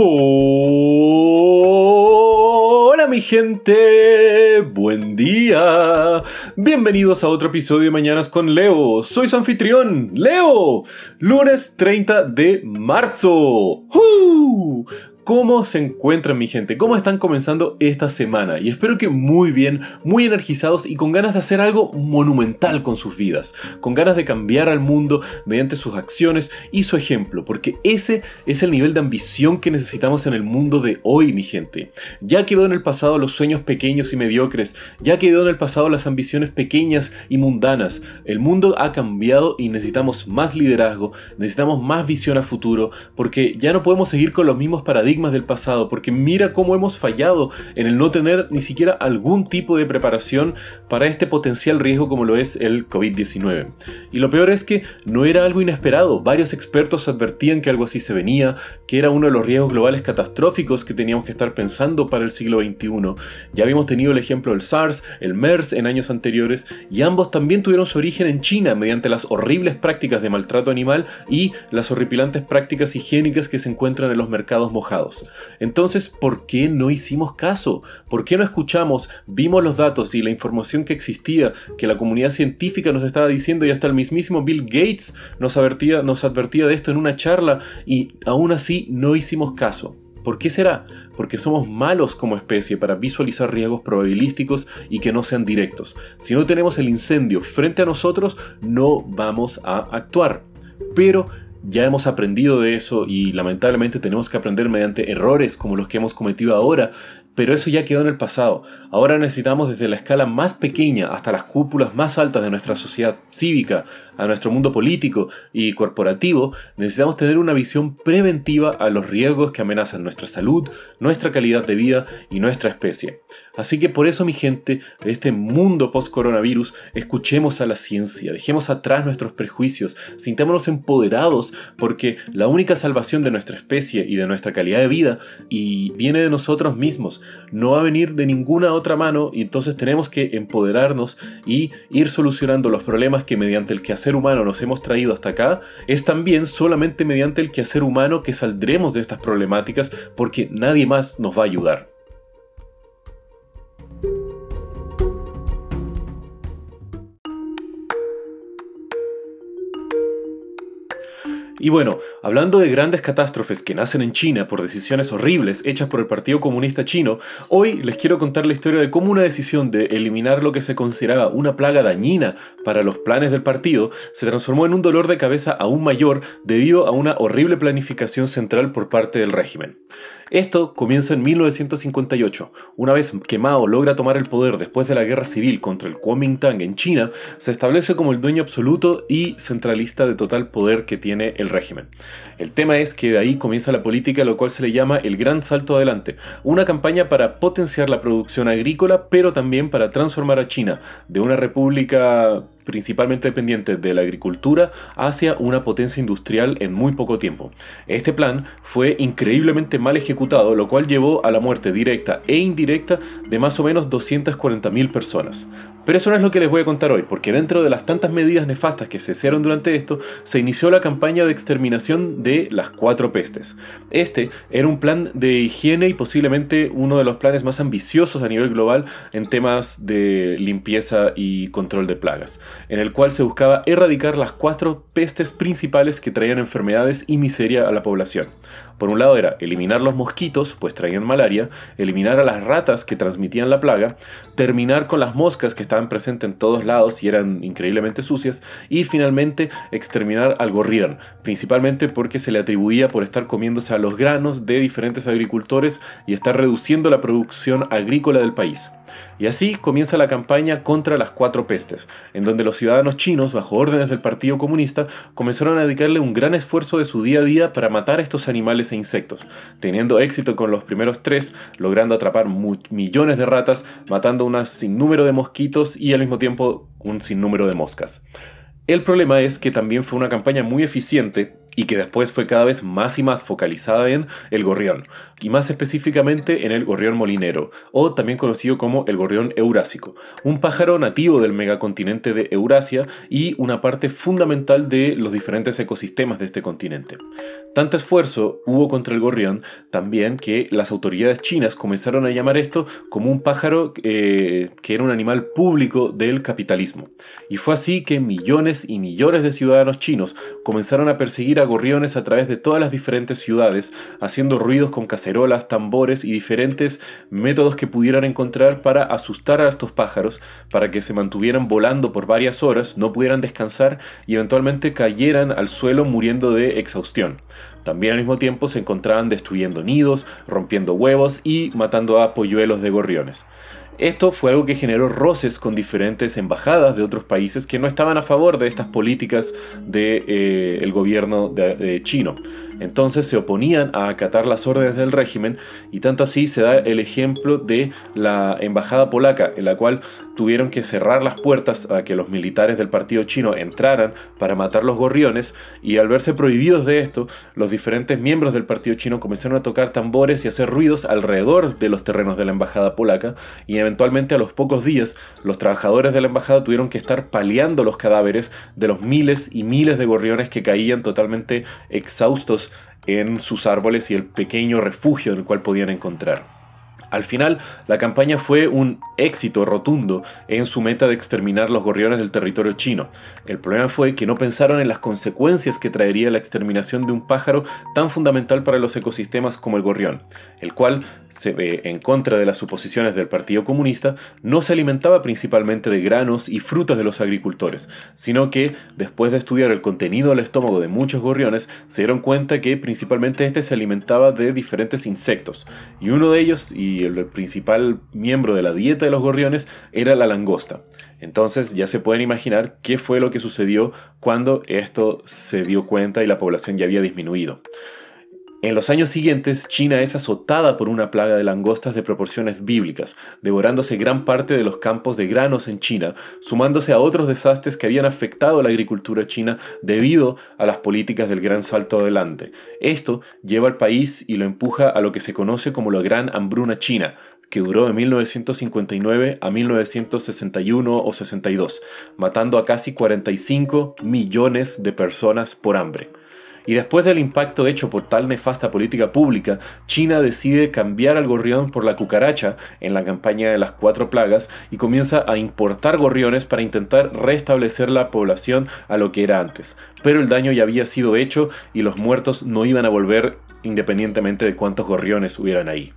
Hola mi gente, buen día. Bienvenidos a otro episodio de Mañanas con Leo. Soy su anfitrión, Leo. Lunes 30 de marzo. ¿Cómo se encuentran mi gente? ¿Cómo están comenzando esta semana? Y espero que muy bien, muy energizados y con ganas de hacer algo monumental con sus vidas, con ganas de cambiar al mundo mediante sus acciones y su ejemplo, porque ese es el nivel de ambición que necesitamos en el mundo de hoy, mi gente. Ya quedó en el pasado los sueños pequeños y mediocres, ya quedó en el pasado las ambiciones pequeñas y mundanas. El mundo ha cambiado y necesitamos más liderazgo, necesitamos más visión a futuro, porque ya no podemos seguir con los mismos paradigmas del pasado, porque mira cómo hemos fallado en el no tener ni siquiera algún tipo de preparación para este potencial riesgo como lo es el COVID-19. Y lo peor es que no era algo inesperado, varios expertos advertían que algo así se venía, que era uno de los riesgos globales catastróficos que teníamos que estar pensando para el siglo XXI. Ya habíamos tenido el ejemplo del SARS, el MERS en años anteriores, y ambos también tuvieron su origen en China mediante las horribles prácticas de maltrato animal y las horripilantes prácticas higiénicas que se encuentran en los mercados mojados. Entonces, ¿por qué no hicimos caso? ¿Por qué no escuchamos, vimos los datos y la información que existía, que la comunidad científica nos estaba diciendo y hasta el mismísimo Bill Gates nos advertía, nos advertía de esto en una charla y aún así no hicimos caso? ¿Por qué será? Porque somos malos como especie para visualizar riesgos probabilísticos y que no sean directos. Si no tenemos el incendio frente a nosotros, no vamos a actuar. Pero ya hemos aprendido de eso y lamentablemente tenemos que aprender mediante errores como los que hemos cometido ahora, pero eso ya quedó en el pasado. Ahora necesitamos desde la escala más pequeña hasta las cúpulas más altas de nuestra sociedad cívica, a nuestro mundo político y corporativo, necesitamos tener una visión preventiva a los riesgos que amenazan nuestra salud, nuestra calidad de vida y nuestra especie. Así que por eso, mi gente, de este mundo post-coronavirus, escuchemos a la ciencia, dejemos atrás nuestros prejuicios, sintámonos empoderados, porque la única salvación de nuestra especie y de nuestra calidad de vida y viene de nosotros mismos, no va a venir de ninguna otra mano y entonces tenemos que empoderarnos y ir solucionando los problemas que mediante el quehacer humano nos hemos traído hasta acá, es también solamente mediante el quehacer humano que saldremos de estas problemáticas porque nadie más nos va a ayudar. Y bueno, hablando de grandes catástrofes que nacen en China por decisiones horribles hechas por el Partido Comunista Chino, hoy les quiero contar la historia de cómo una decisión de eliminar lo que se consideraba una plaga dañina para los planes del partido se transformó en un dolor de cabeza aún mayor debido a una horrible planificación central por parte del régimen. Esto comienza en 1958. Una vez que Mao logra tomar el poder después de la guerra civil contra el Kuomintang en China, se establece como el dueño absoluto y centralista de total poder que tiene el régimen. El tema es que de ahí comienza la política, lo cual se le llama el Gran Salto Adelante, una campaña para potenciar la producción agrícola, pero también para transformar a China de una república principalmente dependiente de la agricultura, hacia una potencia industrial en muy poco tiempo. Este plan fue increíblemente mal ejecutado, lo cual llevó a la muerte directa e indirecta de más o menos 240.000 personas. Pero eso no es lo que les voy a contar hoy, porque dentro de las tantas medidas nefastas que se hicieron durante esto, se inició la campaña de exterminación de las cuatro pestes. Este era un plan de higiene y posiblemente uno de los planes más ambiciosos a nivel global en temas de limpieza y control de plagas, en el cual se buscaba erradicar las cuatro pestes principales que traían enfermedades y miseria a la población. Por un lado era eliminar los mosquitos, pues traían malaria, eliminar a las ratas que transmitían la plaga, terminar con las moscas que estaban presentes en todos lados y eran increíblemente sucias, y finalmente exterminar al gorrión, principalmente porque se le atribuía por estar comiéndose a los granos de diferentes agricultores y estar reduciendo la producción agrícola del país. Y así comienza la campaña contra las cuatro pestes, en donde los ciudadanos chinos, bajo órdenes del Partido Comunista, comenzaron a dedicarle un gran esfuerzo de su día a día para matar estos animales e insectos, teniendo éxito con los primeros tres, logrando atrapar millones de ratas, matando un sinnúmero de mosquitos y al mismo tiempo un sinnúmero de moscas. El problema es que también fue una campaña muy eficiente y que después fue cada vez más y más focalizada en el gorrión, y más específicamente en el gorrión molinero, o también conocido como el gorrión eurásico, un pájaro nativo del megacontinente de Eurasia y una parte fundamental de los diferentes ecosistemas de este continente. Tanto esfuerzo hubo contra el gorrión también que las autoridades chinas comenzaron a llamar esto como un pájaro eh, que era un animal público del capitalismo. Y fue así que millones y millones de ciudadanos chinos comenzaron a perseguir a gorriones a través de todas las diferentes ciudades, haciendo ruidos con cacerolas, tambores y diferentes métodos que pudieran encontrar para asustar a estos pájaros, para que se mantuvieran volando por varias horas, no pudieran descansar y eventualmente cayeran al suelo muriendo de exhaustión. También al mismo tiempo se encontraban destruyendo nidos, rompiendo huevos y matando a polluelos de gorriones. Esto fue algo que generó roces con diferentes embajadas de otros países que no estaban a favor de estas políticas del de, eh, gobierno de, chino. Entonces se oponían a acatar las órdenes del régimen y tanto así se da el ejemplo de la embajada polaca en la cual tuvieron que cerrar las puertas a que los militares del partido chino entraran para matar los gorriones. Y al verse prohibidos de esto, los diferentes miembros del partido chino comenzaron a tocar tambores y hacer ruidos alrededor de los terrenos de la embajada polaca. Y eventualmente a los pocos días los trabajadores de la embajada tuvieron que estar paliando los cadáveres de los miles y miles de gorriones que caían totalmente exhaustos en sus árboles y el pequeño refugio en el cual podían encontrar. Al final, la campaña fue un éxito rotundo en su meta de exterminar los gorriones del territorio chino. El problema fue que no pensaron en las consecuencias que traería la exterminación de un pájaro tan fundamental para los ecosistemas como el gorrión, el cual, se ve en contra de las suposiciones del Partido Comunista, no se alimentaba principalmente de granos y frutas de los agricultores, sino que, después de estudiar el contenido del estómago de muchos gorriones, se dieron cuenta que principalmente este se alimentaba de diferentes insectos, y uno de ellos, y el principal miembro de la dieta de los gorriones era la langosta. Entonces ya se pueden imaginar qué fue lo que sucedió cuando esto se dio cuenta y la población ya había disminuido. En los años siguientes, China es azotada por una plaga de langostas de proporciones bíblicas, devorándose gran parte de los campos de granos en China, sumándose a otros desastres que habían afectado a la agricultura china debido a las políticas del gran salto adelante. Esto lleva al país y lo empuja a lo que se conoce como la Gran Hambruna China, que duró de 1959 a 1961 o 62, matando a casi 45 millones de personas por hambre. Y después del impacto hecho por tal nefasta política pública, China decide cambiar al gorrión por la cucaracha en la campaña de las cuatro plagas y comienza a importar gorriones para intentar restablecer la población a lo que era antes. Pero el daño ya había sido hecho y los muertos no iban a volver independientemente de cuántos gorriones hubieran ahí.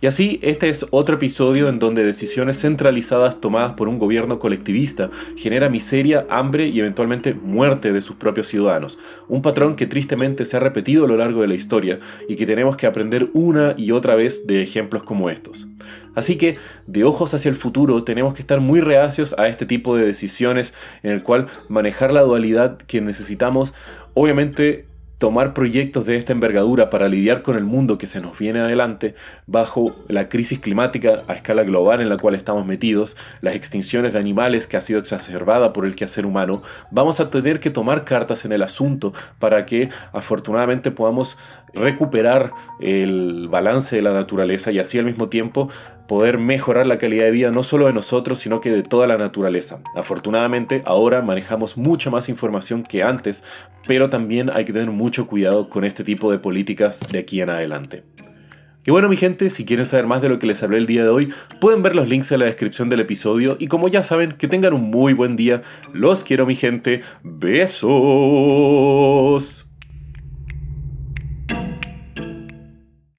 Y así, este es otro episodio en donde decisiones centralizadas tomadas por un gobierno colectivista genera miseria, hambre y eventualmente muerte de sus propios ciudadanos. Un patrón que tristemente se ha repetido a lo largo de la historia y que tenemos que aprender una y otra vez de ejemplos como estos. Así que, de ojos hacia el futuro, tenemos que estar muy reacios a este tipo de decisiones en el cual manejar la dualidad que necesitamos, obviamente tomar proyectos de esta envergadura para lidiar con el mundo que se nos viene adelante bajo la crisis climática a escala global en la cual estamos metidos, las extinciones de animales que ha sido exacerbada por el quehacer humano, vamos a tener que tomar cartas en el asunto para que afortunadamente podamos recuperar el balance de la naturaleza y así al mismo tiempo poder mejorar la calidad de vida no solo de nosotros, sino que de toda la naturaleza. Afortunadamente, ahora manejamos mucha más información que antes, pero también hay que tener mucho cuidado con este tipo de políticas de aquí en adelante. Y bueno mi gente, si quieren saber más de lo que les hablé el día de hoy, pueden ver los links en la descripción del episodio y como ya saben, que tengan un muy buen día. Los quiero mi gente. Besos.